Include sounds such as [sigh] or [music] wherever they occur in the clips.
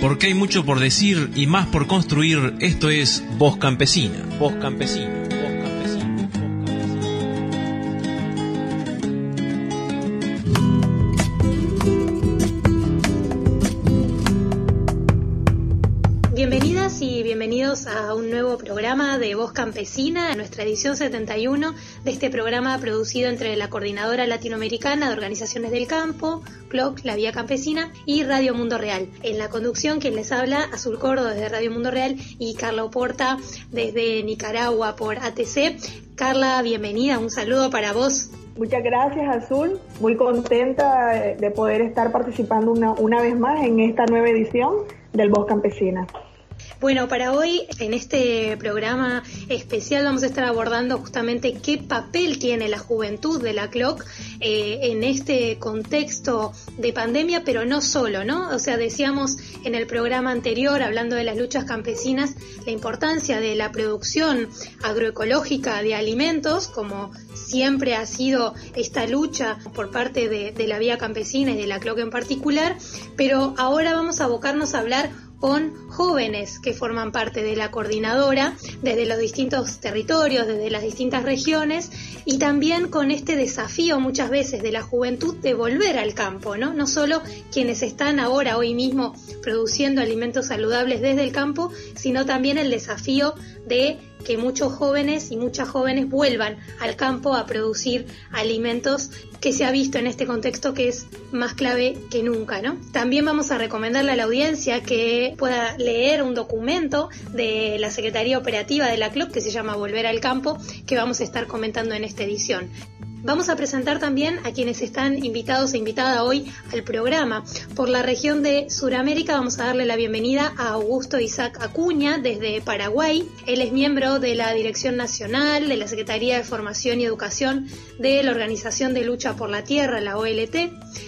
Porque hay mucho por decir y más por construir. Esto es Voz Campesina. Voz Campesina. Voz Campesina, nuestra edición 71 de este programa producido entre la Coordinadora Latinoamericana de Organizaciones del Campo, CLOC, La Vía Campesina y Radio Mundo Real. En la conducción, quien les habla, Azul Cordo desde Radio Mundo Real y Carla Oporta desde Nicaragua por ATC. Carla, bienvenida, un saludo para vos. Muchas gracias, Azul. Muy contenta de poder estar participando una, una vez más en esta nueva edición del Voz Campesina. Bueno, para hoy en este programa especial vamos a estar abordando justamente qué papel tiene la juventud de la CLOC eh, en este contexto de pandemia, pero no solo, ¿no? O sea, decíamos en el programa anterior, hablando de las luchas campesinas, la importancia de la producción agroecológica de alimentos, como siempre ha sido esta lucha por parte de, de la vía campesina y de la CLOC en particular, pero ahora vamos a abocarnos a hablar con jóvenes que forman parte de la coordinadora desde los distintos territorios, desde las distintas regiones y también con este desafío muchas veces de la juventud de volver al campo, ¿no? No solo quienes están ahora, hoy mismo, produciendo alimentos saludables desde el campo, sino también el desafío de que muchos jóvenes y muchas jóvenes vuelvan al campo a producir alimentos que se ha visto en este contexto que es más clave que nunca, ¿no? También vamos a recomendarle a la audiencia que pueda leer un documento de la Secretaría Operativa de la CLOP que se llama Volver al Campo, que vamos a estar comentando en esta edición. Vamos a presentar también a quienes están invitados e invitada hoy al programa. Por la región de Sudamérica vamos a darle la bienvenida a Augusto Isaac Acuña desde Paraguay. Él es miembro de la Dirección Nacional de la Secretaría de Formación y Educación de la Organización de Lucha por la Tierra, la OLT.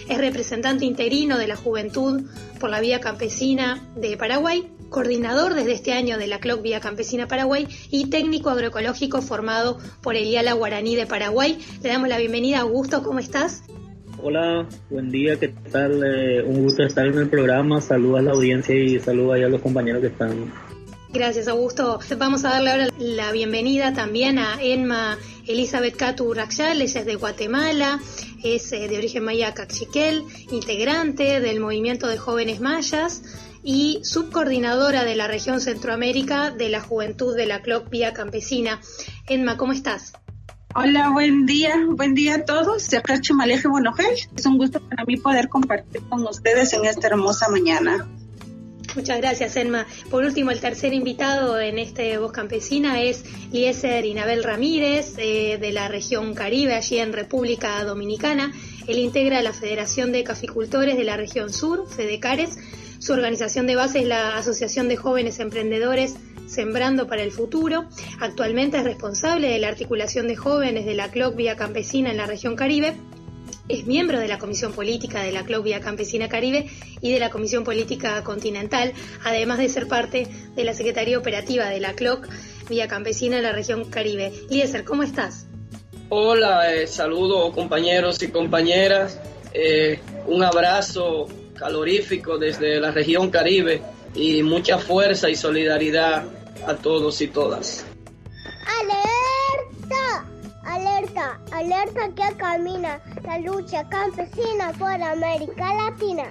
Es representante interino de la Juventud por la Vía Campesina de Paraguay coordinador desde este año de la CLOC Vía Campesina Paraguay y técnico agroecológico formado por el IALA Guaraní de Paraguay. Le damos la bienvenida, a Augusto, ¿cómo estás? Hola, buen día, ¿qué tal? Eh, un gusto estar en el programa, saludos a la audiencia y saludos a los compañeros que están. Gracias, Augusto. Vamos a darle ahora la bienvenida también a Enma Elizabeth Catu Raxal, ella es de Guatemala, es eh, de origen maya cachiquel, integrante del movimiento de jóvenes mayas y subcoordinadora de la región Centroamérica de la Juventud de la CLOC Vía Campesina. Enma, ¿cómo estás? Hola, buen día, buen día a todos. Es un gusto para mí poder compartir con ustedes en esta hermosa mañana. Muchas gracias, Enma. Por último, el tercer invitado en este Voz Campesina es Lieser Inabel Ramírez, eh, de la región Caribe, allí en República Dominicana. Él integra la Federación de Caficultores de la región sur, FEDECARES, su organización de base es la Asociación de Jóvenes Emprendedores Sembrando para el Futuro. Actualmente es responsable de la articulación de jóvenes de la CLOC Vía Campesina en la región Caribe. Es miembro de la Comisión Política de la CLOC Vía Campesina Caribe y de la Comisión Política Continental, además de ser parte de la Secretaría Operativa de la CLOC Vía Campesina en la región Caribe. Lieser, ¿cómo estás? Hola, eh, saludos compañeros y compañeras. Eh, un abrazo calorífico desde la región Caribe y mucha fuerza y solidaridad a todos y todas. ¡Alerta! ¡Alerta! ¡Alerta que camina la lucha campesina por América Latina!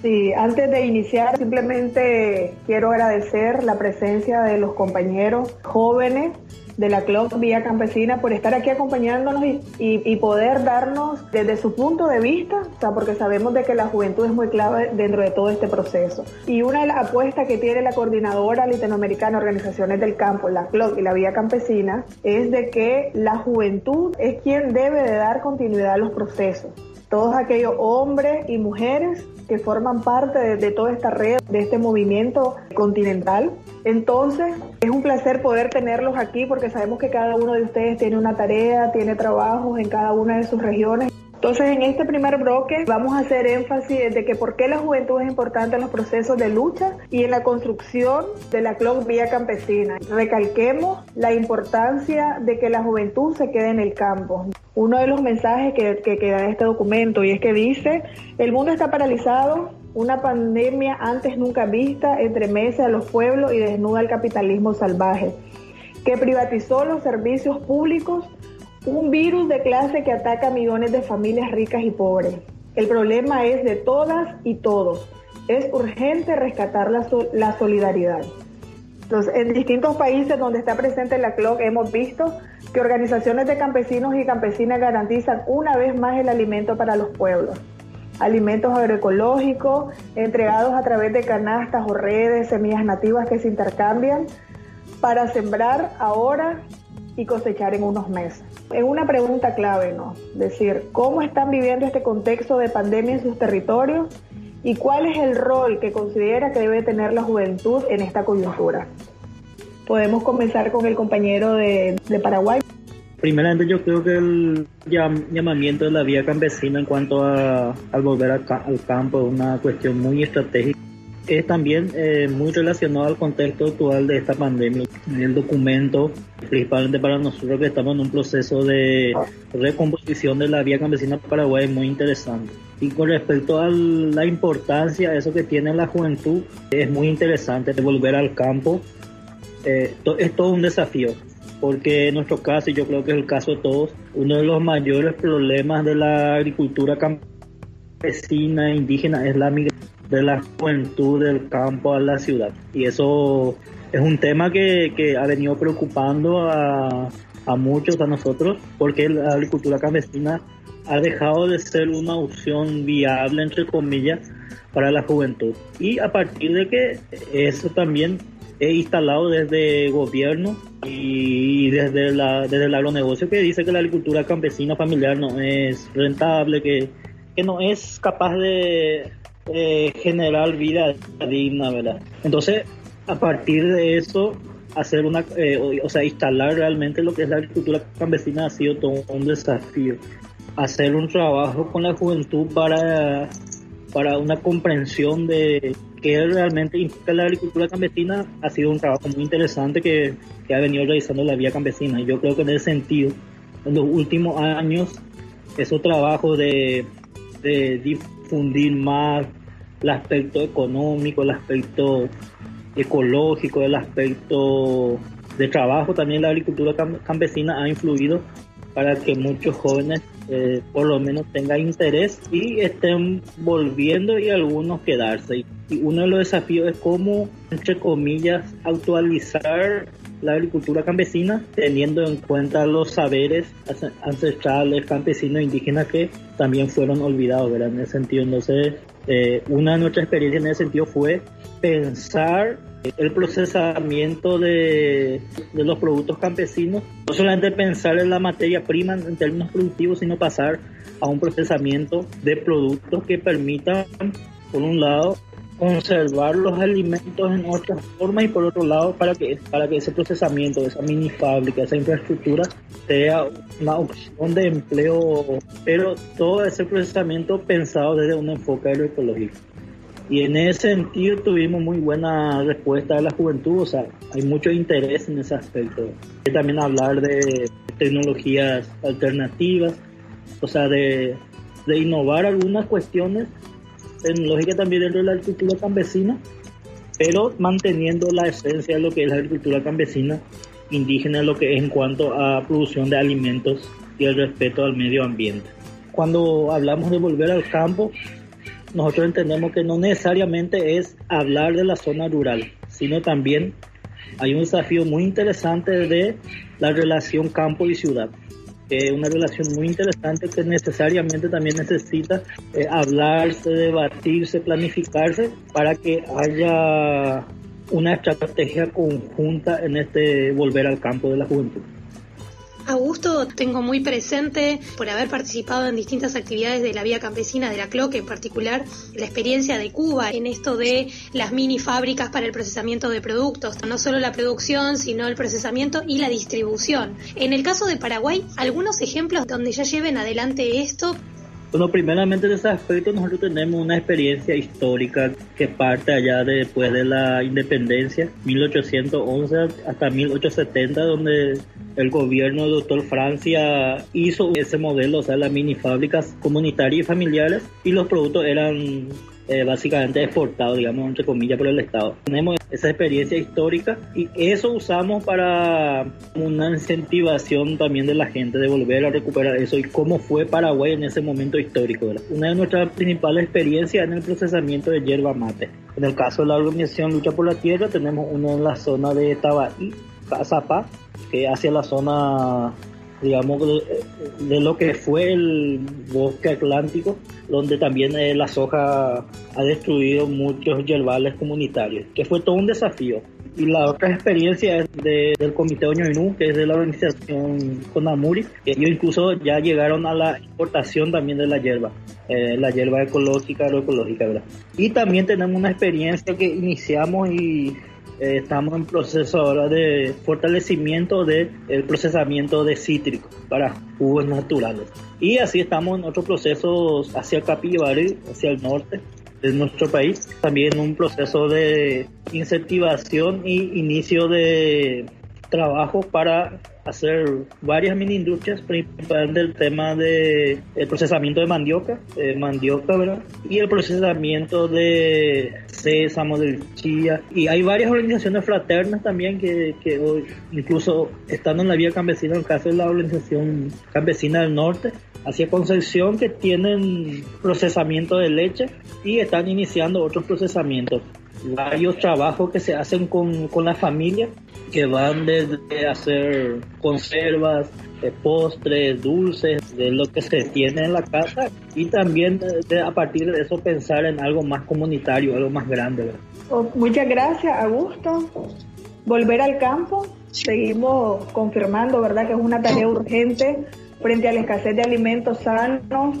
Sí, antes de iniciar simplemente quiero agradecer la presencia de los compañeros jóvenes de la CLOC Vía Campesina por estar aquí acompañándonos y, poder darnos desde su punto de vista, o sea, porque sabemos de que la juventud es muy clave dentro de todo este proceso. Y una de las apuestas que tiene la coordinadora latinoamericana Organizaciones del Campo, la CLOC y la Vía Campesina, es de que la juventud es quien debe de dar continuidad a los procesos todos aquellos hombres y mujeres que forman parte de, toda esta red, de este movimiento continental. Entonces, es un placer poder tenerlos aquí porque sabemos que cada uno de ustedes tiene una tarea, tiene trabajos en cada una de sus regiones. Entonces, en este primer bloque vamos a hacer énfasis de que por qué la juventud es importante en los procesos de lucha y en la construcción de la CLOC Vía Campesina. Recalquemos la importancia de que la juventud se quede en el campo. Uno de los mensajes que, que, que da este documento y es que dice, el mundo está paralizado Una pandemia antes nunca vista entremece a los pueblos y desnuda el capitalismo salvaje, que privatizó los servicios públicos, un virus de clase que ataca a millones de familias ricas y pobres. El problema es de todas y todos. Es urgente rescatar la, la solidaridad. Entonces, en distintos países donde está presente la CLOC hemos visto que organizaciones de campesinos y campesinas garantizan una vez más el alimento para los pueblos alimentos agroecológicos entregados a través de canastas o redes, semillas nativas que se intercambian para sembrar ahora y cosechar en unos meses. Es una pregunta clave, ¿no? Decir, ¿cómo están viviendo este contexto de pandemia en sus territorios y cuál es el rol que considera que debe tener la juventud en esta coyuntura? Podemos comenzar con el compañero de, de Paraguay. Primeramente yo creo que el llamamiento de la vía campesina en cuanto a, al volver al, campo es una cuestión muy estratégica. Es también eh, muy relacionado al contexto actual de esta pandemia. El documento, principalmente para nosotros que estamos en un proceso de recomposición de la vía campesina Paraguay, es muy interesante. Y con respecto a la importancia, eso que tiene la juventud, es muy interesante de volver al campo. Eh, es todo un desafío porque en nuestro caso, y yo creo que es el caso de todos, uno de los mayores problemas de la agricultura campesina e indígena es la migración de la juventud del campo a la ciudad. Y eso es un tema que, que ha venido preocupando a, a muchos, a nosotros, porque la agricultura campesina ha dejado de ser una opción viable, entre comillas, para la juventud. Y a partir de que eso también he instalado desde gobierno y desde, la, desde el agronegocio que dice que la agricultura campesina familiar no es rentable, que, que no es capaz de generar vida digna, ¿verdad? Entonces, a partir de eso, hacer una, eh, o, sea, instalar realmente lo que es la agricultura campesina ha sido todo un desafío. Hacer un trabajo con la juventud para, para una comprensión de que realmente implica la agricultura campesina ha sido un trabajo muy interesante que, que, ha venido realizando la vía campesina. Yo creo que en ese sentido, en los últimos años, esos trabajos de, de difundir más el aspecto económico, el aspecto ecológico, el aspecto de trabajo, también la agricultura campesina ha influido para que muchos jóvenes eh, por lo menos tengan interés y estén volviendo y algunos quedarse. Y uno de los desafíos es cómo, entre comillas, actualizar la agricultura campesina teniendo en cuenta los saberes ancestrales, campesinos, indígenas que también fueron olvidados, ¿verdad? En ese sentido, entonces, eh, una de nuestras experiencias en ese sentido fue pensar el procesamiento de, de, los productos campesinos, no solamente pensar en la materia prima en términos productivos, sino pasar a un procesamiento de productos que permitan, por un lado, conservar los alimentos en otra forma y por otro lado para que para que ese procesamiento esa mini fábrica esa infraestructura sea una opción de empleo pero todo ese procesamiento pensado desde un enfoque agroecológico y en ese sentido tuvimos muy buena respuesta de la juventud, o sea, hay mucho interés en ese aspecto. Y también hablar de tecnologías alternativas, o sea, de, de innovar algunas cuestiones tecnológicas también dentro de la agricultura campesina, pero manteniendo la esencia de lo que es la agricultura campesina indígena, lo que es en cuanto a producción de alimentos y el respeto al medio ambiente. Cuando hablamos de volver al campo, nosotros entendemos que no necesariamente es hablar de la zona rural, sino también hay un desafío muy interesante de la relación campo y ciudad. Es una relación muy interesante que necesariamente también necesita eh, hablarse, debatirse, planificarse para que haya una estrategia conjunta en este volver al campo de la juventud. Augusto tengo muy presente por haber participado en distintas actividades de la vía campesina de la CLOC, en particular la experiencia de Cuba en esto de las mini fábricas para el procesamiento de productos, no solo la producción, sino el procesamiento y la distribución. En el caso de Paraguay, algunos ejemplos donde ya lleven adelante esto bueno, primeramente en ese aspecto nosotros tenemos una experiencia histórica que parte allá después de la independencia, 1811 hasta 1870, donde el gobierno del doctor Francia hizo ese modelo, o sea, las mini fábricas comunitarias y familiares, y los productos eran eh, básicamente exportado, digamos, entre comillas, por el Estado. Tenemos esa experiencia histórica y eso usamos para una incentivación también de la gente de volver a recuperar eso y cómo fue Paraguay en ese momento histórico. Una de nuestras principales experiencias en el procesamiento de yerba mate. En el caso de la organización Lucha por la Tierra tenemos uno en la zona de Tabaí, Cazapá, que hacia la zona digamos, de, lo que fue el bosque atlántico, donde también eh, la soja ha destruido muchos yerbales comunitarios, que fue todo un desafío. Y la otra experiencia es del Comité Oñoinú, que es de la organización Conamuri, que ellos incluso ya llegaron a la importación también de la hierba, eh, la hierba ecológica, agroecológica, ¿verdad? Y también tenemos una experiencia que iniciamos y eh, estamos en proceso ahora de fortalecimiento del el procesamiento de cítricos para jugos naturales. Y así estamos en otros procesos hacia Capibari, hacia el norte de nuestro país. También un proceso de incentivación y inicio de trabajo para hacer varias mini industrias, principalmente el tema de el procesamiento de mandioca, mandioca, ¿verdad? Y el procesamiento de sésamo, de chía. Y hay varias organizaciones fraternas también que, que hoy, incluso estando en la vía campesina, en el caso de la organización campesina del norte, hacia Concepción, que tienen procesamiento de leche y están iniciando otros procesamientos varios trabajos que se hacen con, con la familia, que van desde hacer conservas, postres, dulces, de lo que se tiene en la casa y también a partir de eso pensar en algo más comunitario, algo más grande. Oh, muchas gracias, Augusto. Volver al campo, seguimos confirmando, ¿verdad?, que es una tarea urgente frente a la escasez de alimentos sanos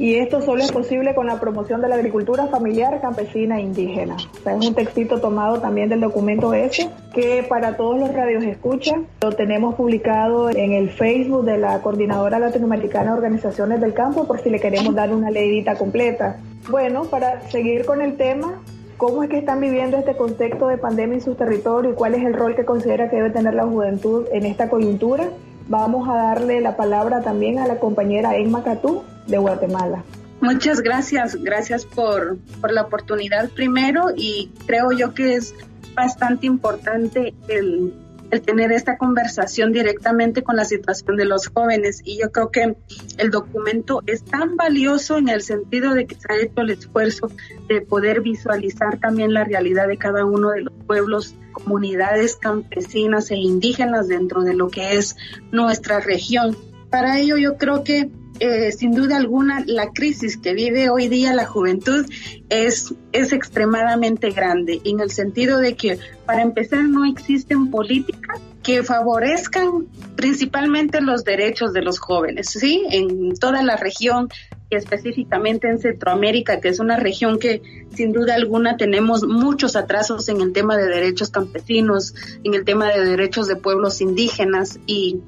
y esto solo es posible con la promoción de la agricultura familiar, campesina e indígena. es un textito tomado también del documento ese, que para todos los radios escucha, lo tenemos publicado en el Facebook de la Coordinadora Latinoamericana de Organizaciones del Campo, por si le queremos dar una leidita completa. Bueno, para seguir con el tema, ¿Cómo es que están viviendo este contexto de pandemia en sus territorios y cuál es el rol que considera que debe tener la juventud en esta coyuntura? Vamos a darle la palabra también a la compañera Emma Catú, de Guatemala. Muchas gracias, gracias por, por la oportunidad primero y creo yo que es bastante importante el, el tener esta conversación directamente con la situación de los jóvenes y yo creo que el documento es tan valioso en el sentido de que se ha hecho el esfuerzo de poder visualizar también la realidad de cada uno de los pueblos, comunidades campesinas e indígenas dentro de lo que es nuestra región. Para ello yo creo que eh, sin duda alguna la crisis que vive hoy día la juventud es, es extremadamente grande, en el sentido de que para empezar no existen políticas que favorezcan principalmente los derechos de los jóvenes, ¿sí? En toda la región y específicamente en Centroamérica, que es una región que sin duda alguna tenemos muchos atrasos en el tema de derechos campesinos, en el tema de derechos de pueblos indígenas y,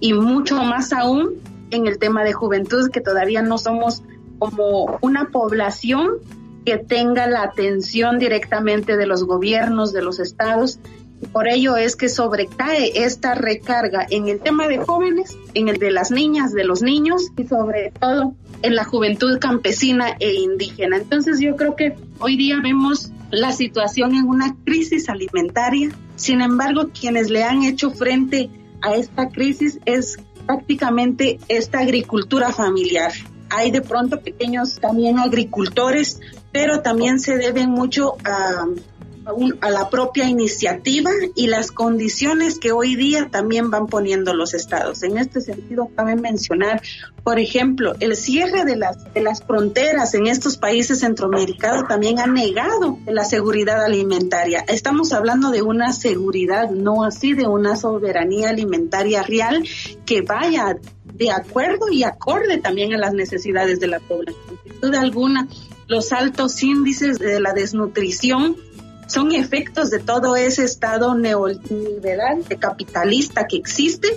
y mucho más aún en el tema de juventud, que todavía no somos como una población que tenga la atención directamente de los gobiernos, de los estados. Por ello es que sobrecae esta recarga en el tema de jóvenes, en el de las niñas, de los niños y sobre todo en la juventud campesina e indígena. Entonces yo creo que hoy día vemos la situación en una crisis alimentaria. Sin embargo, quienes le han hecho frente a esta crisis es prácticamente esta agricultura familiar. Hay de pronto pequeños también agricultores, pero también se deben mucho a a, la propia iniciativa y las condiciones que hoy día también van poniendo los estados. En este sentido, cabe mencionar, por ejemplo, el cierre de las, de las fronteras en estos países centroamericanos también ha negado la seguridad alimentaria. Estamos hablando de una seguridad, no así de una soberanía alimentaria real que vaya de acuerdo y acorde también a las necesidades de la población. Sin duda alguna, los altos índices de la desnutrición son efectos de todo ese estado neoliberal, capitalista que existe.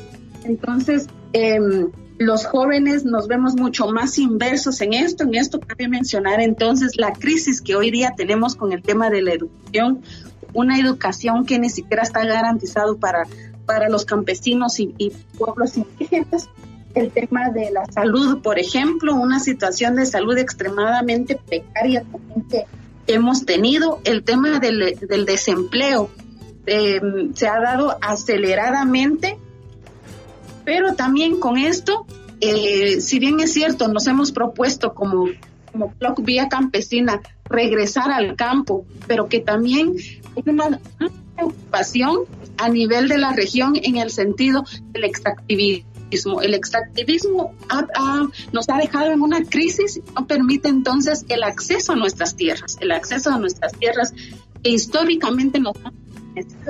Entonces, em, los jóvenes nos vemos mucho más inversos en esto. En esto cabe mencionar entonces la crisis que hoy día tenemos con el tema de la educación, una educación que ni siquiera está garantizado para, para los campesinos y, y pueblos indígenas el tema de la salud, por ejemplo, una situación de salud extremadamente precaria que hemos tenido, el tema del, desempleo em, se ha dado aceleradamente, pero también con esto, eh, si bien es cierto, nos hemos propuesto como, como Vía Campesina regresar al campo, pero que también hay una preocupación a nivel de la región en el sentido del extractivismo el extractivismo nos ha dejado en una crisis, no permite entonces el acceso a nuestras tierras, el acceso a nuestras tierras que históricamente nos han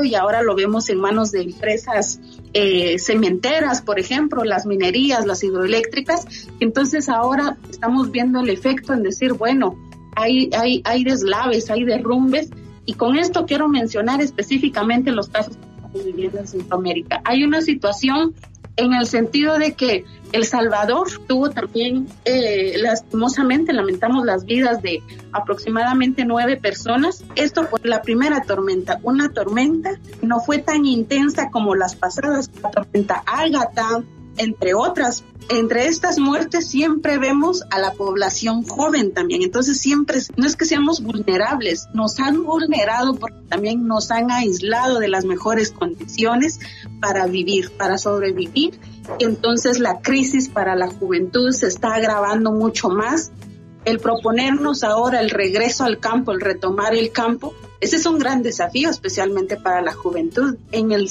y ahora lo vemos en manos de empresas eh, cementeras, por ejemplo, las minerías, las hidroeléctricas. Entonces ahora estamos viendo el efecto en decir, bueno, hay, hay, hay deslaves, hay derrumbes, y con esto quiero mencionar específicamente los casos que estamos viviendo en Centroamérica. Hay una situación en el sentido de que El Salvador tuvo también, eh, lastimosamente, lamentamos las vidas de aproximadamente nueve personas. Esto fue la primera tormenta, una tormenta no fue tan intensa como las pasadas, la tormenta Ágata, entre otras. Entre estas muertes siempre vemos a la población joven también. Entonces siempre, no es que seamos vulnerables, nos han vulnerado porque también nos han aislado de las mejores condiciones para vivir, para sobrevivir. Entonces la crisis para la juventud se está agravando mucho más. El proponernos ahora el regreso al campo, el retomar el campo, ese es un gran desafío, especialmente para la juventud, en el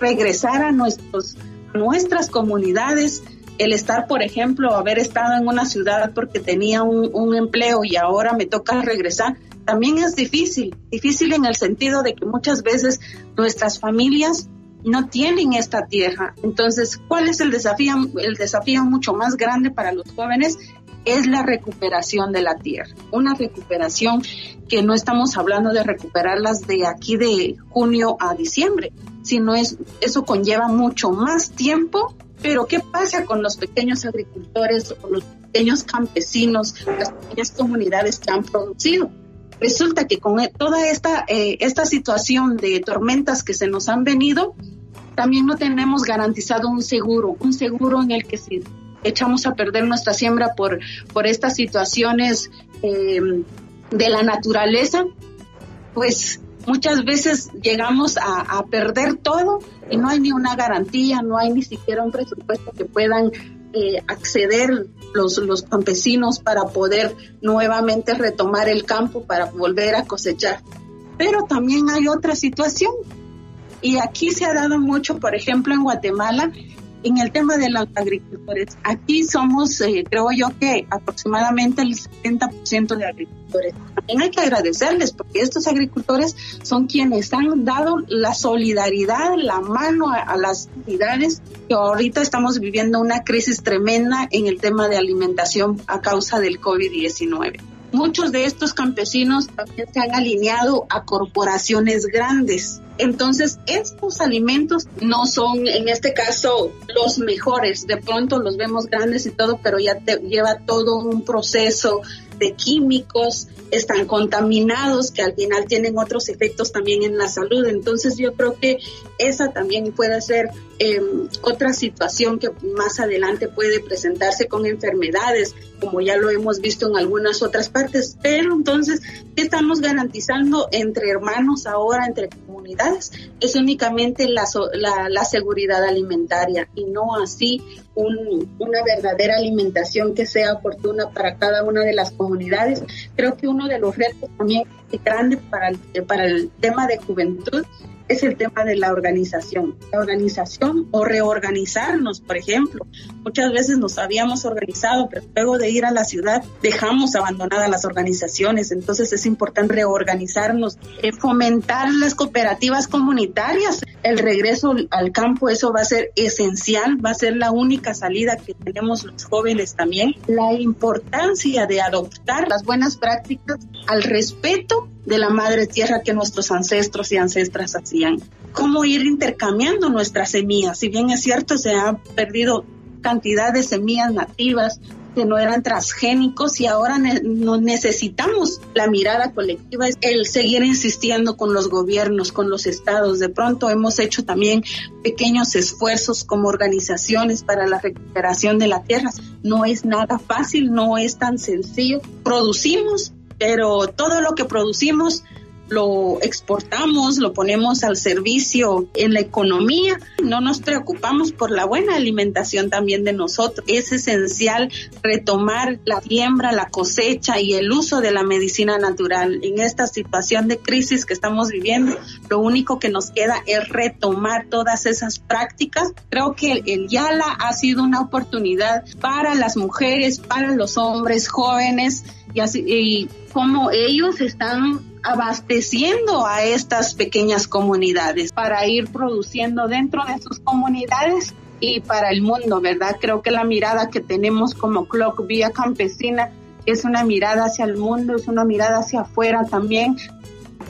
regresar a nuestros nuestras comunidades, el estar, por ejemplo, haber estado en una ciudad porque tenía un, empleo y ahora me toca regresar, también es difícil, difícil en el sentido de que muchas veces nuestras familias no tienen esta tierra. Entonces, ¿cuál es el desafío? El desafío mucho más grande para los jóvenes es la recuperación de la tierra. Una recuperación que no estamos hablando de recuperarlas de aquí de junio a diciembre, sino es, eso conlleva mucho más tiempo. Pero ¿qué pasa con los pequeños agricultores o los pequeños campesinos, las pequeñas comunidades que han producido? Resulta que con toda esta, eh, esta situación de tormentas que se nos han venido, también no tenemos garantizado un seguro, un seguro en el que si echamos a perder nuestra siembra por, por estas situaciones eh, de la naturaleza, pues muchas veces llegamos a, perder todo y no hay ni una garantía, no hay ni siquiera un presupuesto que puedan eh, acceder los, los campesinos para poder nuevamente retomar el campo, para volver a cosechar. Pero también hay otra situación y aquí se ha dado mucho, por ejemplo, en Guatemala, en el tema de los agricultores, aquí somos, eh, creo yo que aproximadamente el 70% de agricultores. También hay que agradecerles porque estos agricultores son quienes han dado la solidaridad, la mano a, las unidades que ahorita estamos viviendo una crisis tremenda en el tema de alimentación a causa del COVID-19. Muchos de estos campesinos también se han alineado a corporaciones grandes. Entonces, estos alimentos no son, en este caso, los mejores. De pronto los vemos grandes y todo, pero ya te lleva todo un proceso de químicos, están contaminados, que al final tienen otros efectos también en la salud. Entonces yo creo que esa también puede ser em, otra situación que más adelante puede presentarse con enfermedades, como ya lo hemos visto en algunas otras partes. Pero entonces, ¿qué estamos garantizando entre hermanos ahora, entre comunidades? Es únicamente la, la, la seguridad alimentaria y no así una verdadera alimentación que sea oportuna para cada una de las comunidades. Creo que uno de los retos también grandes para para el tema de juventud es el tema de la organización. La organización o reorganizarnos, por ejemplo. Muchas veces nos habíamos organizado, pero luego de ir a la ciudad dejamos abandonadas las organizaciones. Entonces es importante reorganizarnos, eh, fomentar las cooperativas comunitarias. El regreso al campo, eso va a ser esencial, va a ser la única salida que tenemos los jóvenes también. La importancia de adoptar las buenas prácticas al respeto de la madre tierra que nuestros ancestros y ancestras hacían. Cómo ir intercambiando nuestras semillas. Si bien es cierto, se ha perdido cantidad de semillas nativas, que no eran transgénicos y ahora necesitamos la mirada colectiva, el seguir insistiendo con los gobiernos, con los estados. De pronto hemos hecho también pequeños esfuerzos como organizaciones para la recuperación de la tierra. No es nada fácil, no es tan sencillo. Producimos, pero todo lo que producimos lo exportamos, lo ponemos al servicio en la economía, no nos preocupamos por la buena alimentación también de nosotros. Es esencial retomar la siembra, la cosecha y el uso de la medicina natural. En esta situación de crisis que estamos viviendo, lo único que nos queda es retomar todas esas prácticas. Creo que el YALA ha sido una oportunidad para las mujeres, para los hombres jóvenes y, así, como ellos están abasteciendo a estas pequeñas comunidades para ir produciendo dentro de sus comunidades y para el mundo, ¿verdad? Creo que la mirada que tenemos como Clock Vía Campesina es una mirada hacia el mundo, es una mirada hacia afuera también.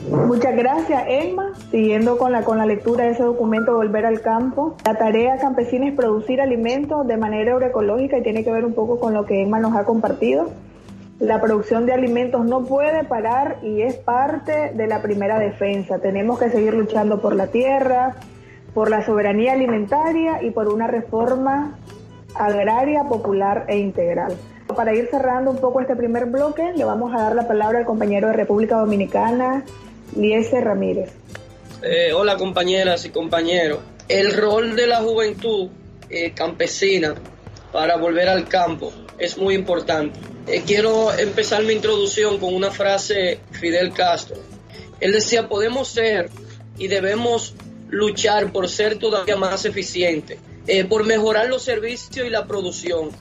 Muchas gracias, Emma. Siguiendo con la, con la lectura de ese documento, Volver al Campo. La tarea campesina es producir alimentos de manera agroecológica y tiene que ver un poco con lo que Emma nos ha compartido. La producción de alimentos no puede parar y es parte de la primera defensa. Tenemos que seguir luchando por la tierra, por la soberanía alimentaria y por una reforma agraria, popular e integral. Para ir cerrando un poco este primer bloque, le vamos a dar la palabra al compañero de República Dominicana, Liese Ramírez. Eh, hola compañeras y compañeros. El rol de la juventud eh, campesina para volver al campo es muy importante. Eh, quiero empezar mi introducción con una frase de Fidel Castro. Él decía, podemos ser y debemos luchar por ser todavía más eficientes, eh, por mejorar los servicios y la producción.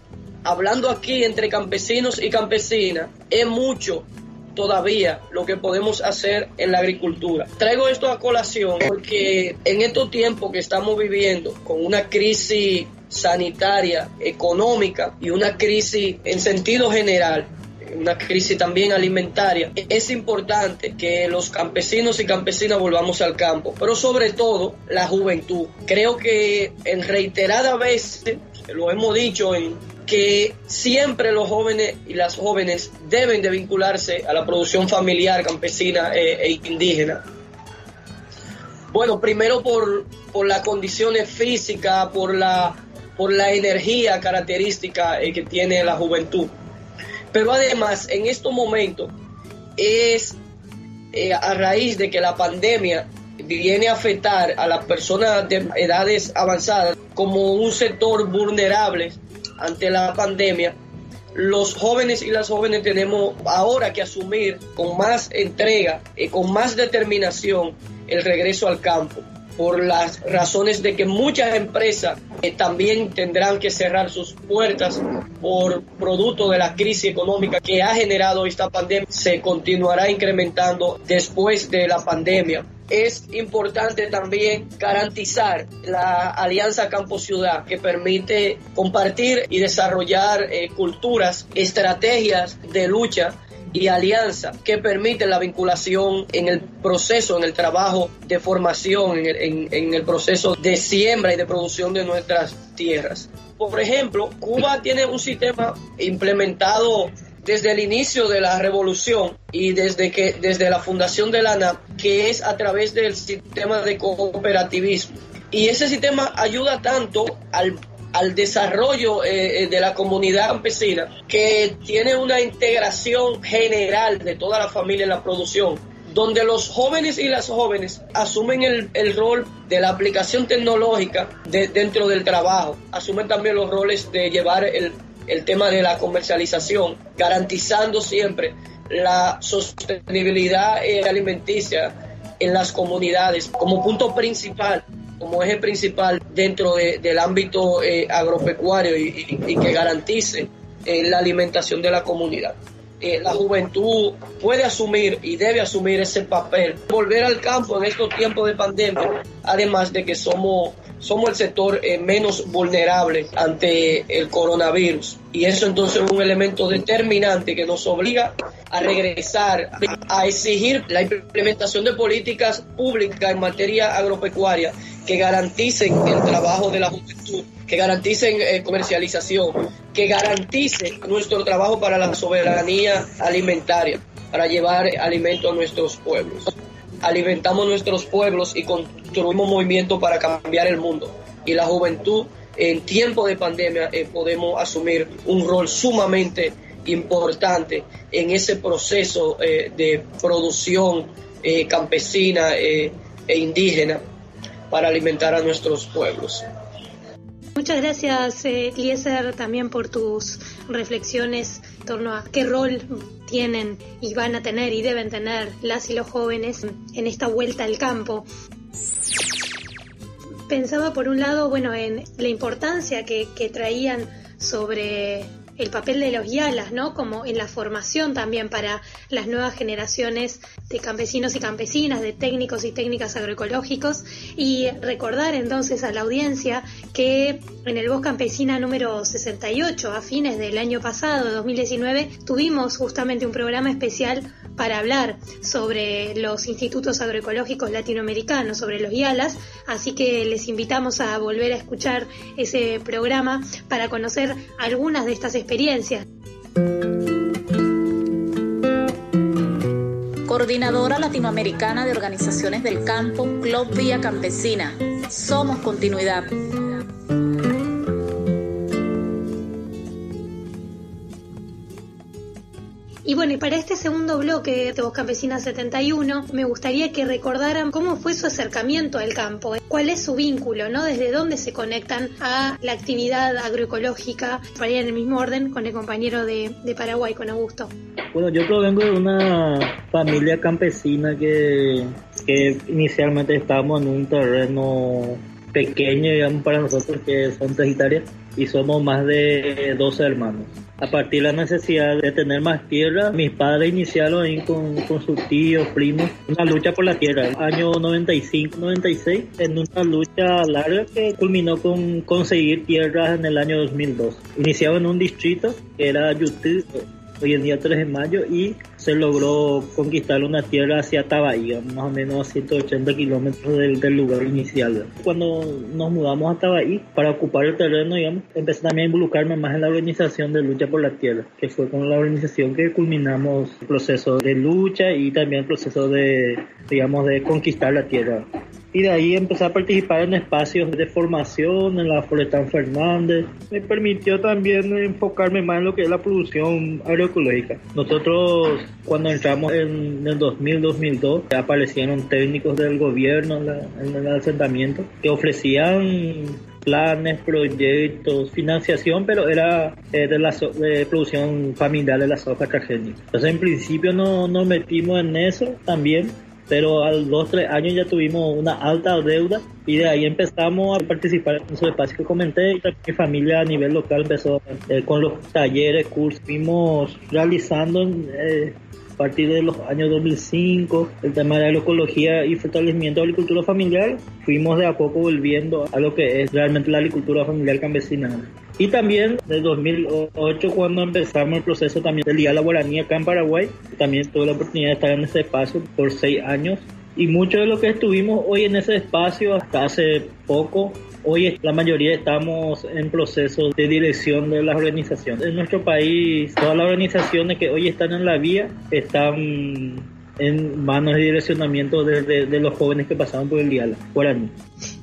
Hablando aquí entre campesinos y campesinas, es mucho todavía lo que podemos hacer en la agricultura. Traigo esto a colación porque en estos tiempos que estamos viviendo con una crisis sanitaria, económica y una crisis en sentido general, una crisis también alimentaria, es importante que los campesinos y campesinas volvamos al campo, pero sobre todo la juventud. Creo que en reiteradas veces, lo hemos dicho en que siempre los jóvenes y las jóvenes deben de vincularse a la producción familiar, campesina e, e indígena. Bueno, primero por, por las condiciones físicas, por la por la energía característica eh, que tiene la juventud. Pero además, en estos momentos, es eh, a raíz de que la pandemia viene a afectar a las personas de edades avanzadas como un sector vulnerable ante la pandemia, los jóvenes y las jóvenes tenemos ahora que asumir con más entrega y con más determinación el regreso al campo por las razones de que muchas empresas eh, también tendrán que cerrar sus puertas por producto de la crisis económica que ha generado esta pandemia, se continuará incrementando después de la pandemia. Es importante también garantizar la alianza campo-ciudad que permite compartir y desarrollar eh, culturas, estrategias de lucha y alianza que permiten la vinculación en el proceso, en el trabajo de formación, en el, proceso de siembra y de producción de nuestras tierras. Por ejemplo, Cuba tiene un sistema implementado desde el inicio de la revolución y desde que desde la fundación de la ANA, que es a través del sistema de cooperativismo. Y ese sistema ayuda tanto al al desarrollo eh, eh, de la comunidad campesina, que tiene una integración general de toda la familia en la producción, donde los jóvenes y las jóvenes asumen el, rol de la aplicación tecnológica dentro del trabajo, asumen también los roles de llevar el, el tema de la comercialización, garantizando siempre la sostenibilidad eh, alimenticia en las comunidades como punto principal como eje principal dentro del ámbito eh, agropecuario y, que garantice eh, la alimentación de la comunidad. Eh, la juventud puede asumir y debe asumir ese papel, volver al campo en estos tiempos de pandemia, además de que somos, somos el sector menos vulnerable ante el coronavirus. Y eso entonces es un elemento determinante que nos obliga a regresar, a exigir la implementación de políticas públicas en materia agropecuaria que garanticen el trabajo de la juventud, que garanticen eh, comercialización, que garantice nuestro trabajo para la soberanía alimentaria, para llevar alimento a nuestros pueblos. Alimentamos nuestros pueblos y construimos movimiento para cambiar el mundo. Y la juventud en tiempo de pandemia eh, podemos asumir un rol sumamente importante en ese proceso eh, de producción eh, campesina e indígena para alimentar a nuestros pueblos. Muchas gracias, Eliezer, también por tus reflexiones en torno a qué rol tienen y van a tener y deben tener las y los jóvenes en esta vuelta al campo pensaba por un lado, bueno, en la importancia que, que traían sobre el papel de los YALAS, ¿no? Como en la formación también para las nuevas generaciones de campesinos y campesinas, de técnicos y técnicas agroecológicos y recordar entonces a la audiencia que en el Voz Campesina número 68, a fines del año pasado, 2019, tuvimos justamente un programa especial para hablar sobre los institutos agroecológicos latinoamericanos, sobre los YALAS, así que les invitamos a volver a escuchar ese programa para conocer algunas de estas experiencias. Coordinadora Latinoamericana de Organizaciones del Campo, Club Vía Campesina. Somos continuidad. Y bueno, y para este segundo bloque de Voz Campesina 71, me gustaría que recordaran cómo fue su acercamiento al campo, cuál es su vínculo, ¿no? Desde dónde se conectan a la actividad agroecológica, para ir en el mismo orden con el compañero de, Paraguay, con Augusto. Bueno, yo provengo de una familia campesina que, que inicialmente estábamos en un terreno pequeño, digamos, para nosotros, que son tres hectáreas, y somos más de 12 hermanos. A partir de la necesidad de tener más tierra, mis padres iniciaron ahí con, con sus tíos, primos, una lucha por la tierra. Año 95-96, en una lucha larga que culminó con conseguir tierras en el año 2002. Iniciaba en un distrito que era Yutí, hoy en día 3 de mayo, y se logró conquistar una tierra hacia Tabahía, más o menos a 180 kilómetros del, del, lugar inicial. Cuando nos mudamos a Tabahí para ocupar el terreno, digamos, empecé también a involucrarme más en la organización de lucha por la tierra, que fue con la organización que culminamos el proceso de lucha y también el proceso de, digamos, de conquistar la tierra y de ahí empecé a participar en espacios de formación en la Forestal Fernández. Me permitió también enfocarme más en lo que es la producción agroecológica. Nosotros cuando entramos en el 2000-2002 aparecieron técnicos del gobierno en, el asentamiento que ofrecían planes, proyectos, financiación, pero era eh, de la de producción familiar de la soja transgénica. Entonces en principio no nos metimos en eso también pero al dos, tres años ya tuvimos una alta deuda y de ahí empezamos a participar en esos espacios que comenté y mi familia a nivel local empezó eh, con los talleres, cursos, fuimos realizando eh, a partir de los años 2005 el tema de la agroecología y fortalecimiento de la agricultura familiar, fuimos de a poco volviendo a lo que es realmente la agricultura familiar campesina. Y también de 2008 cuando empezamos el proceso también del Día de la Guaraní acá en Paraguay, también tuve la oportunidad de estar en ese espacio por seis años. Y mucho de lo que estuvimos hoy en ese espacio hasta hace poco, hoy la mayoría estamos en proceso de dirección de las organizaciones. En nuestro país, todas las organizaciones que hoy están en la vía están en manos de direccionamiento de, de, los jóvenes que pasaron por el día guaraní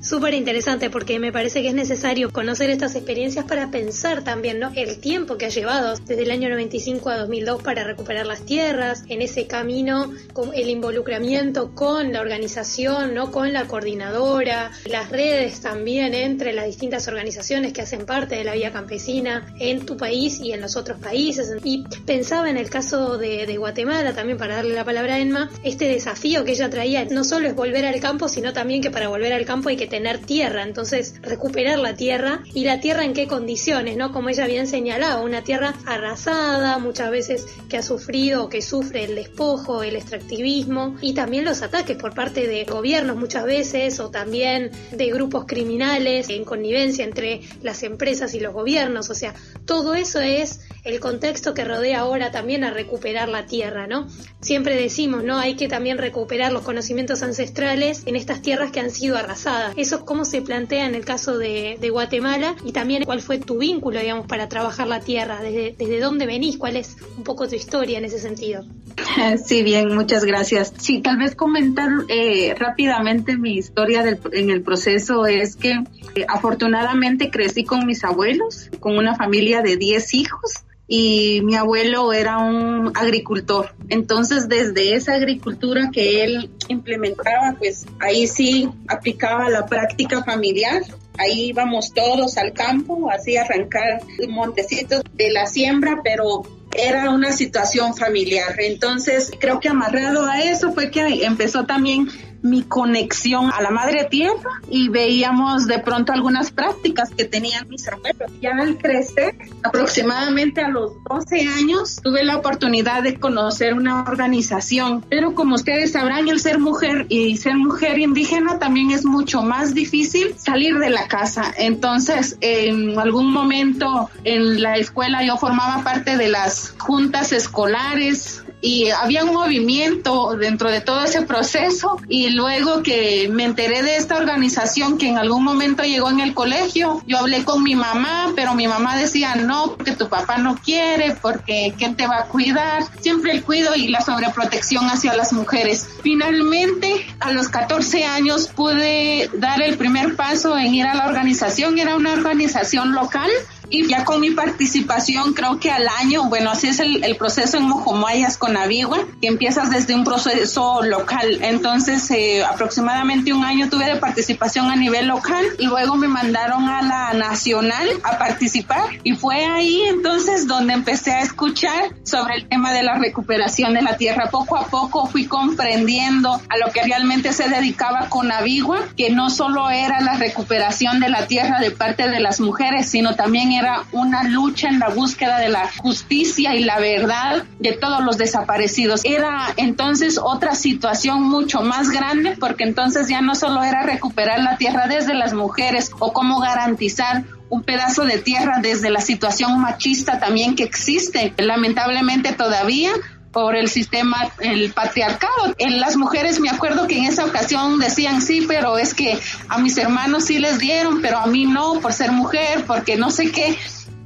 súper interesante porque me parece que es necesario conocer estas experiencias para pensar también ¿no? el tiempo que ha llevado desde el año 95 a 2002 para recuperar las tierras, en ese camino, el involucramiento con la organización, ¿no? con la coordinadora, las redes también entre las distintas organizaciones que hacen parte de la vía campesina en tu país y en los otros países. Y pensaba en el caso de, de Guatemala, también para darle la palabra a Emma, este desafío que ella traía no solo es volver al campo, sino también que para volver al campo hay que tener tierra, entonces recuperar la tierra y la tierra en qué condiciones, ¿no? Como ella bien señalaba, una tierra arrasada, muchas veces que ha sufrido o que sufre el despojo, el extractivismo y también los ataques por parte de gobiernos muchas veces o también de grupos criminales en connivencia entre las empresas y los gobiernos, o sea, todo eso es el contexto que rodea ahora también a recuperar la tierra, ¿no? Siempre decimos, ¿no? Hay que también recuperar los conocimientos ancestrales en estas tierras que han sido arrasadas eso cómo se plantea en el caso de, Guatemala y también cuál fue tu vínculo, digamos, para trabajar la tierra, desde, desde dónde venís, cuál es un poco tu historia en ese sentido. [laughs] Sí, bien, muchas gracias. Sí, tal vez comentar eh, rápidamente mi historia en el proceso es que eh, afortunadamente crecí con mis abuelos, con una familia de 10 hijos y mi abuelo era un agricultor. Entonces, desde esa agricultura que él implementaba, pues ahí sí aplicaba la práctica familiar. Ahí íbamos todos al campo, así arrancar montecitos de la siembra, pero era una situación familiar. Entonces, creo que amarrado a eso fue que empezó también mi conexión a la madre tierra y veíamos de pronto algunas prácticas que tenían mis abuelos. Ya al crecer, aproximadamente a los 12 años, tuve la oportunidad de conocer una organización, pero como ustedes sabrán, el ser mujer y ser mujer indígena también es mucho más difícil salir de la casa. Entonces, en algún momento en la escuela yo formaba parte de las juntas escolares y había un movimiento dentro de todo ese proceso y luego que me enteré de esta organización que en algún momento llegó en el colegio, yo hablé con mi mamá, pero mi mamá decía no, porque tu papá no quiere, porque ¿quién te va a cuidar? Siempre el cuido y la sobreprotección hacia las mujeres. Finalmente, a los 14 años pude dar el primer paso en ir a la organización, era una organización local y ya con mi participación creo que al año, bueno, así es el, el proceso en Mojomayas con Avigua, que empiezas desde un proceso local. Entonces, eh, aproximadamente un año tuve de participación a nivel local y luego me mandaron a la nacional a participar y fue ahí entonces donde empecé a escuchar sobre el tema de la recuperación de la tierra. Poco a poco fui comprendiendo a lo que realmente se dedicaba con Avigua, que no solo era la recuperación de la tierra de parte de las mujeres, sino también era una lucha en la búsqueda de la justicia y la verdad de todos los desaparecidos. Era entonces otra situación mucho más grande porque entonces ya no solo era recuperar la tierra desde las mujeres o cómo garantizar un pedazo de tierra desde la situación machista también que existe, lamentablemente todavía por el sistema, el patriarcado. En las mujeres me acuerdo que en esa ocasión decían sí, pero es que a mis hermanos sí les dieron, pero a mí no, por ser mujer, porque no sé qué.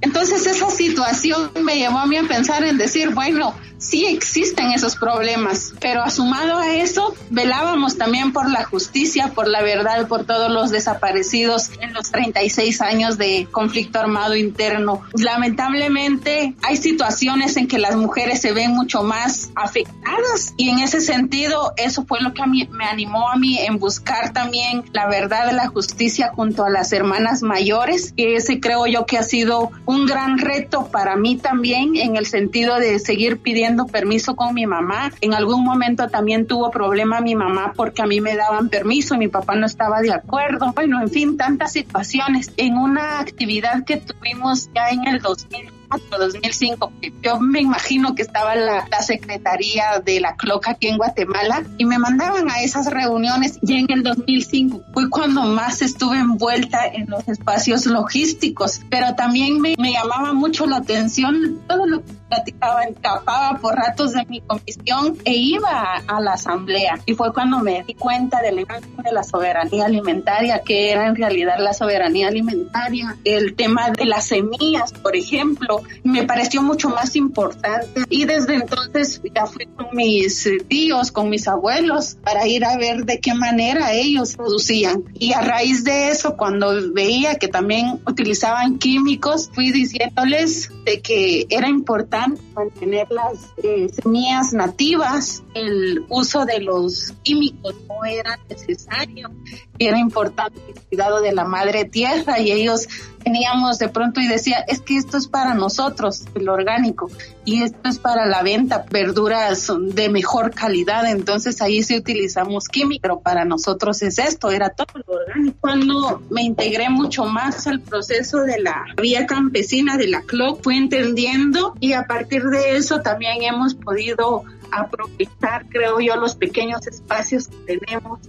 Entonces esa situación me llevó a mí a pensar en decir, bueno, sí existen esos problemas, pero sumado a eso, velábamos también por la justicia, por la verdad, por todos los desaparecidos en los 36 años de conflicto armado interno. Lamentablemente hay situaciones en que las mujeres se ven mucho más afectadas y en ese sentido eso fue lo que a mí, me animó a mí en buscar también la verdad la justicia junto a las hermanas mayores, que ese creo yo que ha sido un gran reto para mí también en el sentido de seguir pidiendo permiso con mi mamá. En algún momento también tuvo problema mi mamá porque a mí me daban permiso y mi papá no estaba de acuerdo. Bueno, en fin, tantas situaciones. En una actividad que tuvimos ya en el 2000 2005. Yo me imagino que estaba la, la, Secretaría de la Cloca aquí en Guatemala y me mandaban a esas reuniones y en el 2005 fue cuando más estuve envuelta en los espacios logísticos, pero también me, me llamaba mucho la atención todo lo que platicaba, escapaba por ratos de mi comisión e iba a, la asamblea y fue cuando me di cuenta de la soberanía alimentaria, que era en realidad la soberanía alimentaria, el tema de las semillas, por ejemplo, me pareció mucho más importante. Y desde entonces ya fui con mis tíos, con mis abuelos, para ir a ver de qué manera ellos producían. Y a raíz de eso, cuando veía que también utilizaban químicos, fui diciéndoles de que era importante mantener las eh, semillas nativas, el uso de los químicos no era necesario, era importante el cuidado de la madre tierra y ellos teníamos de pronto y decía, es que esto es para nosotros, el orgánico, y esto es para la venta, verduras de mejor calidad, entonces ahí sí utilizamos químico, pero para nosotros es esto, era todo lo orgánico. Cuando me integré mucho más al proceso de la vía campesina de la CLOC, fui entendiendo y a partir de eso también hemos podido aprovechar, creo yo, los pequeños espacios que tenemos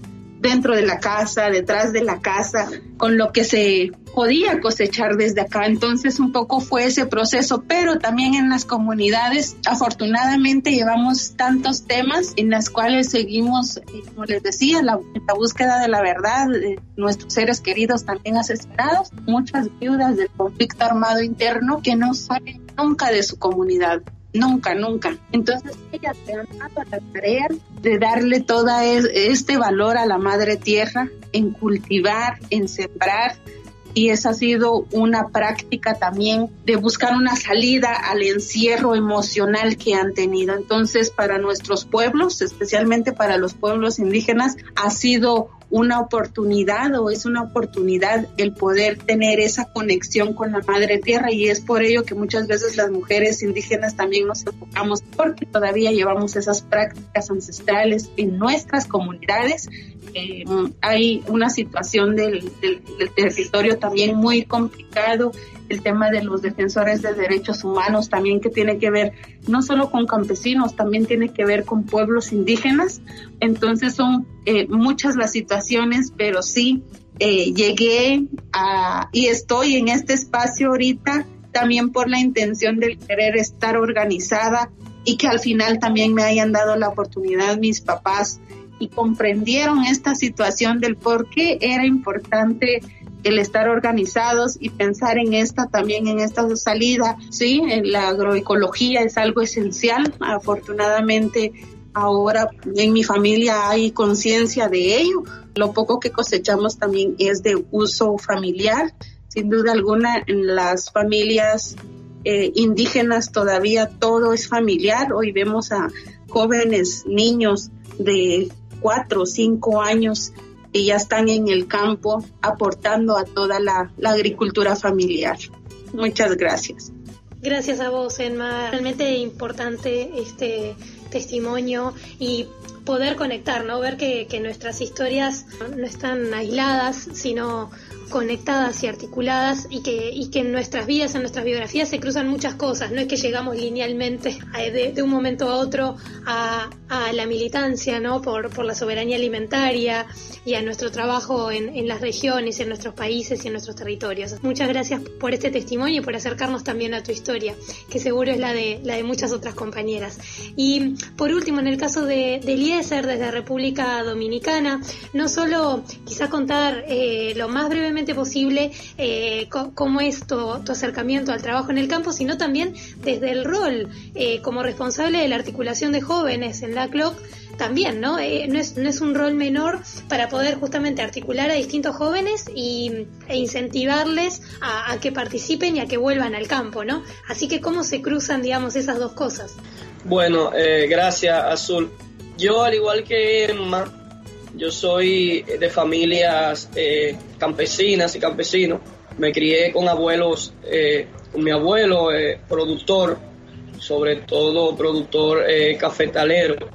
dentro de la casa, detrás de la casa, con lo que se podía cosechar desde acá. Entonces un poco fue ese proceso, pero también en las comunidades, afortunadamente llevamos tantos temas en las cuales seguimos, eh, como les decía, la, búsqueda de la verdad, de nuestros seres queridos también asesinados, muchas viudas del conflicto armado interno que no salen nunca de su comunidad nunca, nunca. Entonces ellas se han dado la tarea de darle todo este valor a la madre tierra, en cultivar, en sembrar, y esa ha sido una práctica también de buscar una salida al encierro emocional que han tenido. Entonces, para nuestros pueblos, especialmente para los pueblos indígenas, ha sido una oportunidad o es una oportunidad el poder tener esa conexión con la madre tierra y es por ello que muchas veces las mujeres indígenas también nos enfocamos porque todavía llevamos esas prácticas ancestrales en nuestras comunidades. Eh, hay una situación del, del territorio también muy complicado el tema de los defensores de derechos humanos también que tiene que ver no solo con campesinos, también tiene que ver con pueblos indígenas. Entonces son eh, muchas las situaciones, pero sí eh, llegué a, y estoy en este espacio ahorita también por la intención de querer estar organizada y que al final también me hayan dado la oportunidad mis papás y comprendieron esta situación del por qué era importante el estar organizados y pensar en esta también, en esta salida, sí, en la agroecología es algo esencial. Afortunadamente ahora en mi familia hay conciencia de ello. Lo poco que cosechamos también es de uso familiar. Sin duda alguna, en las familias eh, indígenas todavía todo es familiar. Hoy vemos a jóvenes, niños de cuatro o cinco años y ya están en el campo aportando a toda la, agricultura familiar. Muchas gracias. Gracias a vos, Enma. Realmente importante este testimonio y poder conectar, ¿no? Ver que, que nuestras historias no están aisladas, sino conectadas y articuladas y que, y que en nuestras vidas, en nuestras biografías se cruzan muchas cosas. No es que llegamos linealmente de, un momento a otro a, a, la militancia, ¿no? Por, por la soberanía alimentaria y a nuestro trabajo en, en las regiones, en nuestros países y en nuestros territorios. Muchas gracias por este testimonio y por acercarnos también a tu historia, que seguro es la de, la de muchas otras compañeras. Y por último, en el caso de, de Eliezer, desde República Dominicana, no solo quizá contar eh, lo más brevemente posible eh, cómo es tu, acercamiento al trabajo en el campo, sino también desde el rol eh, como responsable de la articulación de jóvenes en la CLOC, también, ¿no? Eh, no, es, no, es, un rol menor para poder justamente articular a distintos jóvenes e incentivarles a, que participen y a que vuelvan al campo, ¿no? Así que, ¿cómo se cruzan, digamos, esas dos cosas? Bueno, eh, gracias, Azul. Yo, al igual que Emma, yo soy de familias eh, campesinas y campesinos. Me crié con abuelos, eh, con mi abuelo, eh, productor, sobre todo productor cafetalero.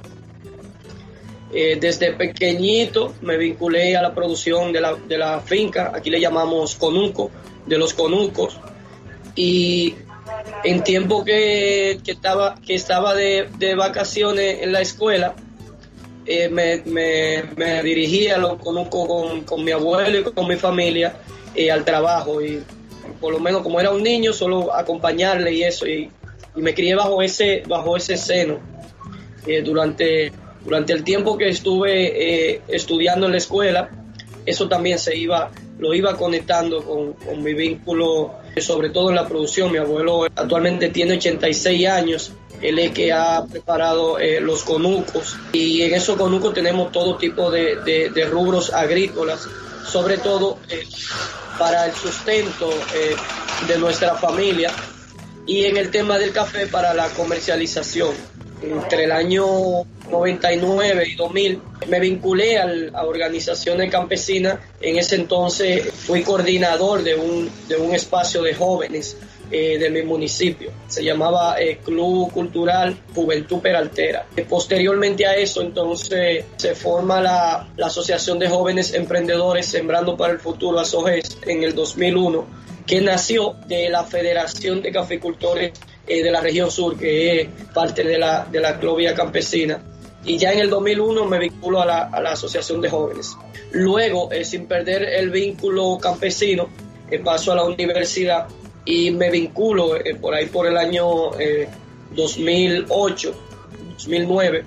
desde pequeñito me vinculé a la producción de la, de la finca, aquí le llamamos conuco, de los conucos. Y en tiempo que, que estaba, que estaba de, de vacaciones en la escuela, eh, me, me, me, dirigía lo conozco con, con, mi abuelo y con mi familia eh, al trabajo. Y por lo menos como era un niño solo acompañarle y eso. Y, me crié bajo ese bajo ese seno eh, durante durante el tiempo que estuve estudiando en la escuela eso también se iba lo iba conectando con, con mi vínculo sobre todo en la producción. Mi abuelo actualmente tiene 86 años él es que ha preparado eh, los conucos y en esos conucos tenemos todo tipo de, rubros agrícolas, sobre todo eh, para el sustento eh, de nuestra familia y en el tema del café para la comercialización. Entre el año 99 y 2000 me vinculé a organizaciones campesinas. En ese entonces fui coordinador de un, de un espacio de jóvenes eh, de mi municipio. Se llamaba eh, Club Cultural Juventud Peraltera. Eh, posteriormente a eso, entonces, se forma la, Asociación de Jóvenes Emprendedores Sembrando para el Futuro, ASOGES, en el 2001, que nació de la Federación de Caficultores de la región sur, que es parte de la, de la Clovia Campesina. Y ya en el 2001 me vinculo a la, a la Asociación de Jóvenes. Luego, sin perder el vínculo campesino, paso a la universidad y me vinculo por ahí por el año 2008, 2009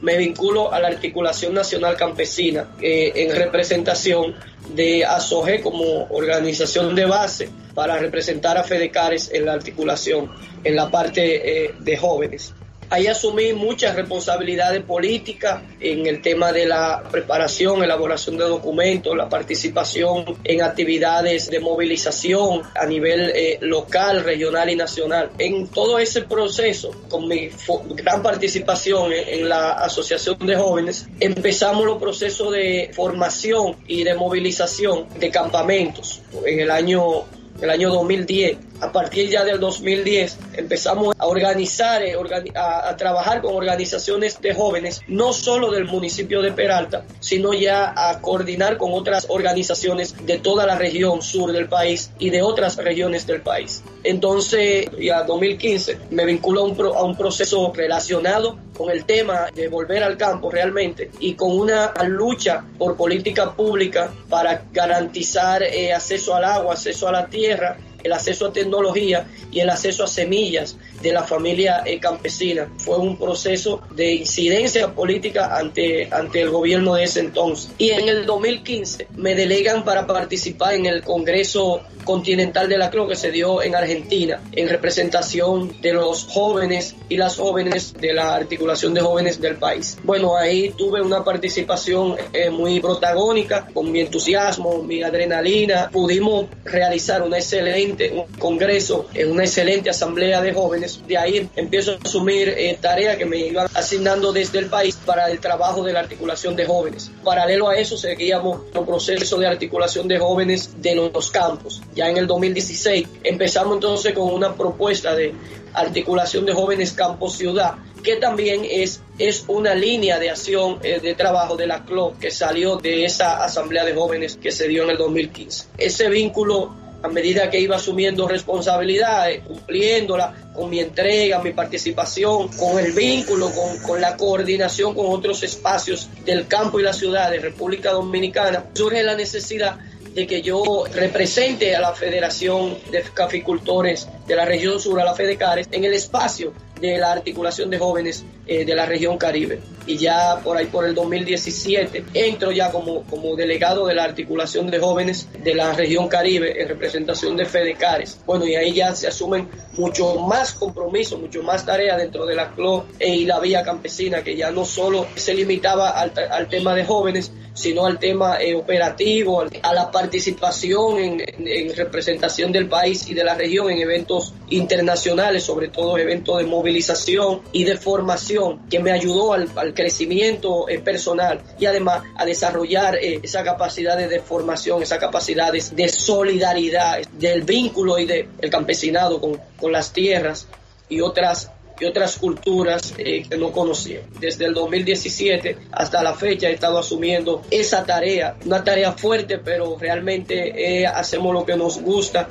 me vinculo a la Articulación Nacional Campesina en representación de ASOGE como organización de base para representar a Fedecares en la articulación, en la parte eh, de jóvenes. Ahí asumí muchas responsabilidades políticas en el tema de la preparación, elaboración de documentos, la participación en actividades de movilización a nivel eh, local, regional y nacional. En todo ese proceso, con mi gran participación en, en la Asociación de Jóvenes, empezamos los procesos de formación y de movilización de campamentos. En el año el año 2010. A partir ya del 2010 empezamos a organizar, eh, a, trabajar con organizaciones de jóvenes, no solo del municipio de Peralta, sino ya a coordinar con otras organizaciones de toda la región sur del país y de otras regiones del país. Entonces, ya 2015 me vinculó a un, a un proceso relacionado con el tema de volver al campo realmente y con una lucha por política pública para garantizar eh, acceso al agua, acceso a la tierra el acceso a tecnología y el acceso a semillas de la familia eh, campesina. Fue un proceso de incidencia política ante, ante el gobierno de ese entonces. Y en el 2015 me delegan para participar en el Congreso Continental de la CRO que se dio en Argentina en representación de los jóvenes y las jóvenes de la articulación de jóvenes del país. Bueno, ahí tuve una participación eh, muy protagónica con mi entusiasmo, mi adrenalina. Pudimos realizar una excelente un congreso, en una excelente asamblea de jóvenes. De ahí empiezo a asumir eh, tareas que me iban asignando desde el país para el trabajo de la articulación de jóvenes. Paralelo a eso seguíamos un proceso de articulación de jóvenes de los campos. Ya en el 2016 empezamos entonces con una propuesta de articulación de jóvenes campo-ciudad, que también es, es una línea de acción eh, de trabajo de la CLO que salió de esa asamblea de jóvenes que se dio en el 2015. Ese vínculo a medida que iba asumiendo responsabilidades, cumpliéndola con mi entrega, mi participación, con el vínculo, con, con, la coordinación con otros espacios del campo y la ciudad de República Dominicana, surge la necesidad de que yo represente a la Federación de Caficultores de la región sur, a la FEDECARES, en el espacio de la articulación de jóvenes eh, de la región Caribe. Y ya por ahí por el 2017 entro ya como, como delegado de la articulación de jóvenes de la región Caribe en representación de FEDECARES. Bueno, y ahí ya se asumen mucho más compromisos, mucho más tareas dentro de la CLO y la vía campesina, que ya no solo se limitaba al, al tema de jóvenes, sino al tema eh, operativo, a la participación en, en, representación del país y de la región en eventos internacionales, sobre todo eventos de movilización y de formación, que me ayudó al, al crecimiento eh, personal y además a desarrollar eh, esa capacidad de formación, esa capacidad de, solidaridad, del vínculo y del campesinado con, con las tierras y otras y otras culturas eh, que no conocía. Desde el 2017 hasta la fecha he estado asumiendo esa tarea, una tarea fuerte, pero realmente hacemos lo que nos gusta.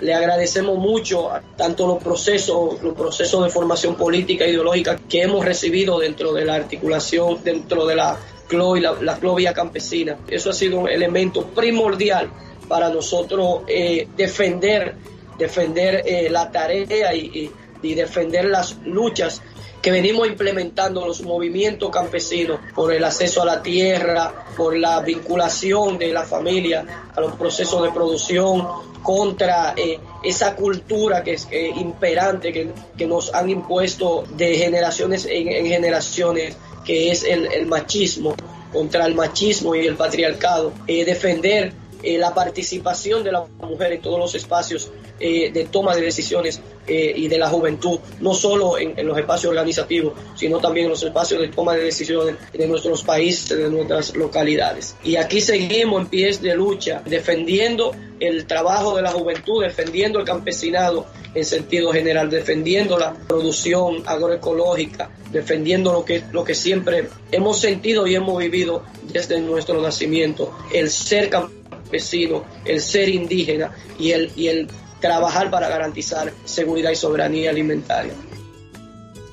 Le agradecemos mucho tanto los procesos, los procesos de formación política e ideológica que hemos recibido dentro de la articulación, dentro de la CLO y la, la campesina. Eso ha sido un elemento primordial para nosotros eh, defender, defender eh, la tarea y defender las luchas que venimos implementando los movimientos campesinos por el acceso a la tierra, por la vinculación de la familia a los procesos de producción, contra eh, esa cultura que es eh, imperante que, que, nos han impuesto de generaciones en, en generaciones, que es el, el, machismo, contra el machismo y el patriarcado, eh, defender la participación de la mujer en todos los espacios de toma de decisiones eh, y de la juventud, no solo en, los espacios organizativos, sino también en los espacios de toma de decisiones de nuestros países, de nuestras localidades. Y aquí seguimos en pies de lucha, defendiendo el trabajo de la juventud, defendiendo el campesinado en sentido general, defendiendo la producción agroecológica, defendiendo lo que, lo que siempre hemos sentido y hemos vivido desde nuestro nacimiento, el ser campesino, el ser indígena y el, y el trabajar para garantizar seguridad y soberanía alimentaria.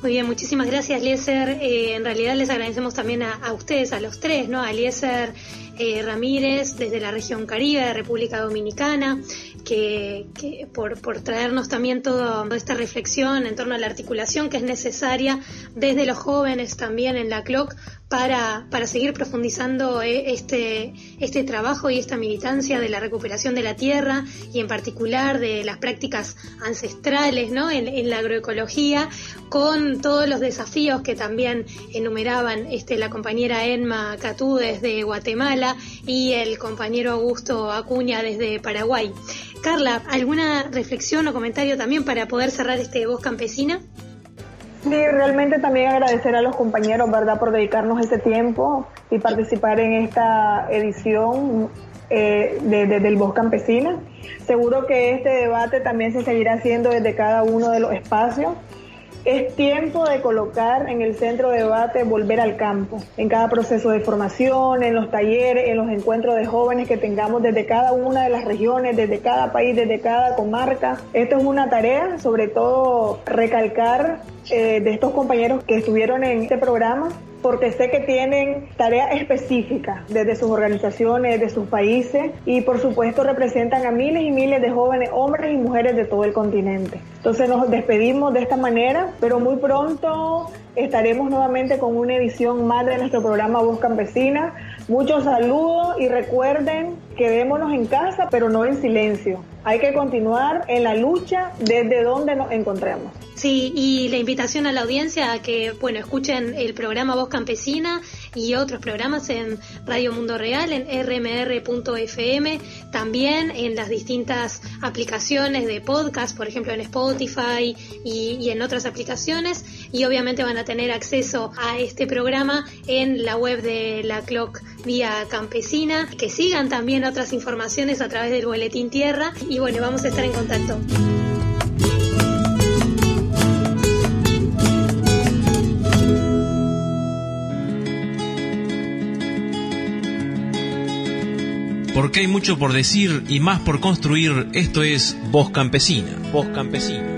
Muy bien, muchísimas gracias, Eliezer. Eh, en realidad les agradecemos también a, ustedes, a los tres, ¿no? A Eliezer eh, Ramírez desde la región Caribe de República Dominicana, que, por, por, traernos también toda esta reflexión en torno a la articulación que es necesaria desde los jóvenes también en la CLOC para, para seguir profundizando eh, este, este trabajo y esta militancia de la recuperación de la tierra y en particular de las prácticas ancestrales ¿no? en, la agroecología, con todos los desafíos que también enumeraban este, la compañera Enma Catú desde Guatemala y el compañero Augusto Acuña desde Paraguay. Carla, ¿alguna reflexión o comentario también para poder cerrar este Voz Campesina? Sí, realmente también agradecer a los compañeros, ¿verdad?, por dedicarnos este tiempo y participar en esta edición eh, de, del Voz Campesina. Seguro que este debate también se seguirá haciendo desde cada uno de los espacios es tiempo de colocar en el centro de debate volver al campo, en cada proceso de formación, en los talleres, en los encuentros de jóvenes que tengamos desde cada una de las regiones, desde cada país, desde cada comarca. Esto es una tarea, sobre todo recalcar eh, de estos compañeros que estuvieron en este programa, porque sé que tienen tareas específicas desde sus organizaciones, de sus países y por supuesto representan a miles y miles de jóvenes, hombres y mujeres de todo el continente. Entonces nos despedimos de esta manera, pero muy pronto estaremos nuevamente con una edición más de nuestro programa Voz Campesina. Muchos saludos y recuerden, quedémonos en casa, pero no en silencio. Hay que continuar en la lucha desde donde nos encontremos. Sí, y la invitación a la audiencia a que, bueno, escuchen el programa Voz Campesina y otros programas en Radio Mundo Real, en rmr.fm, también en las distintas aplicaciones de podcast, por ejemplo en Spotify y, y en otras aplicaciones, y obviamente van a tener acceso a este programa en la web de la Clock Vía Campesina, que sigan también otras informaciones a través del Boletín Tierra, y bueno, vamos a estar en contacto. Porque hay mucho por decir y más por construir. Esto es Voz Campesina. Voz Campesina.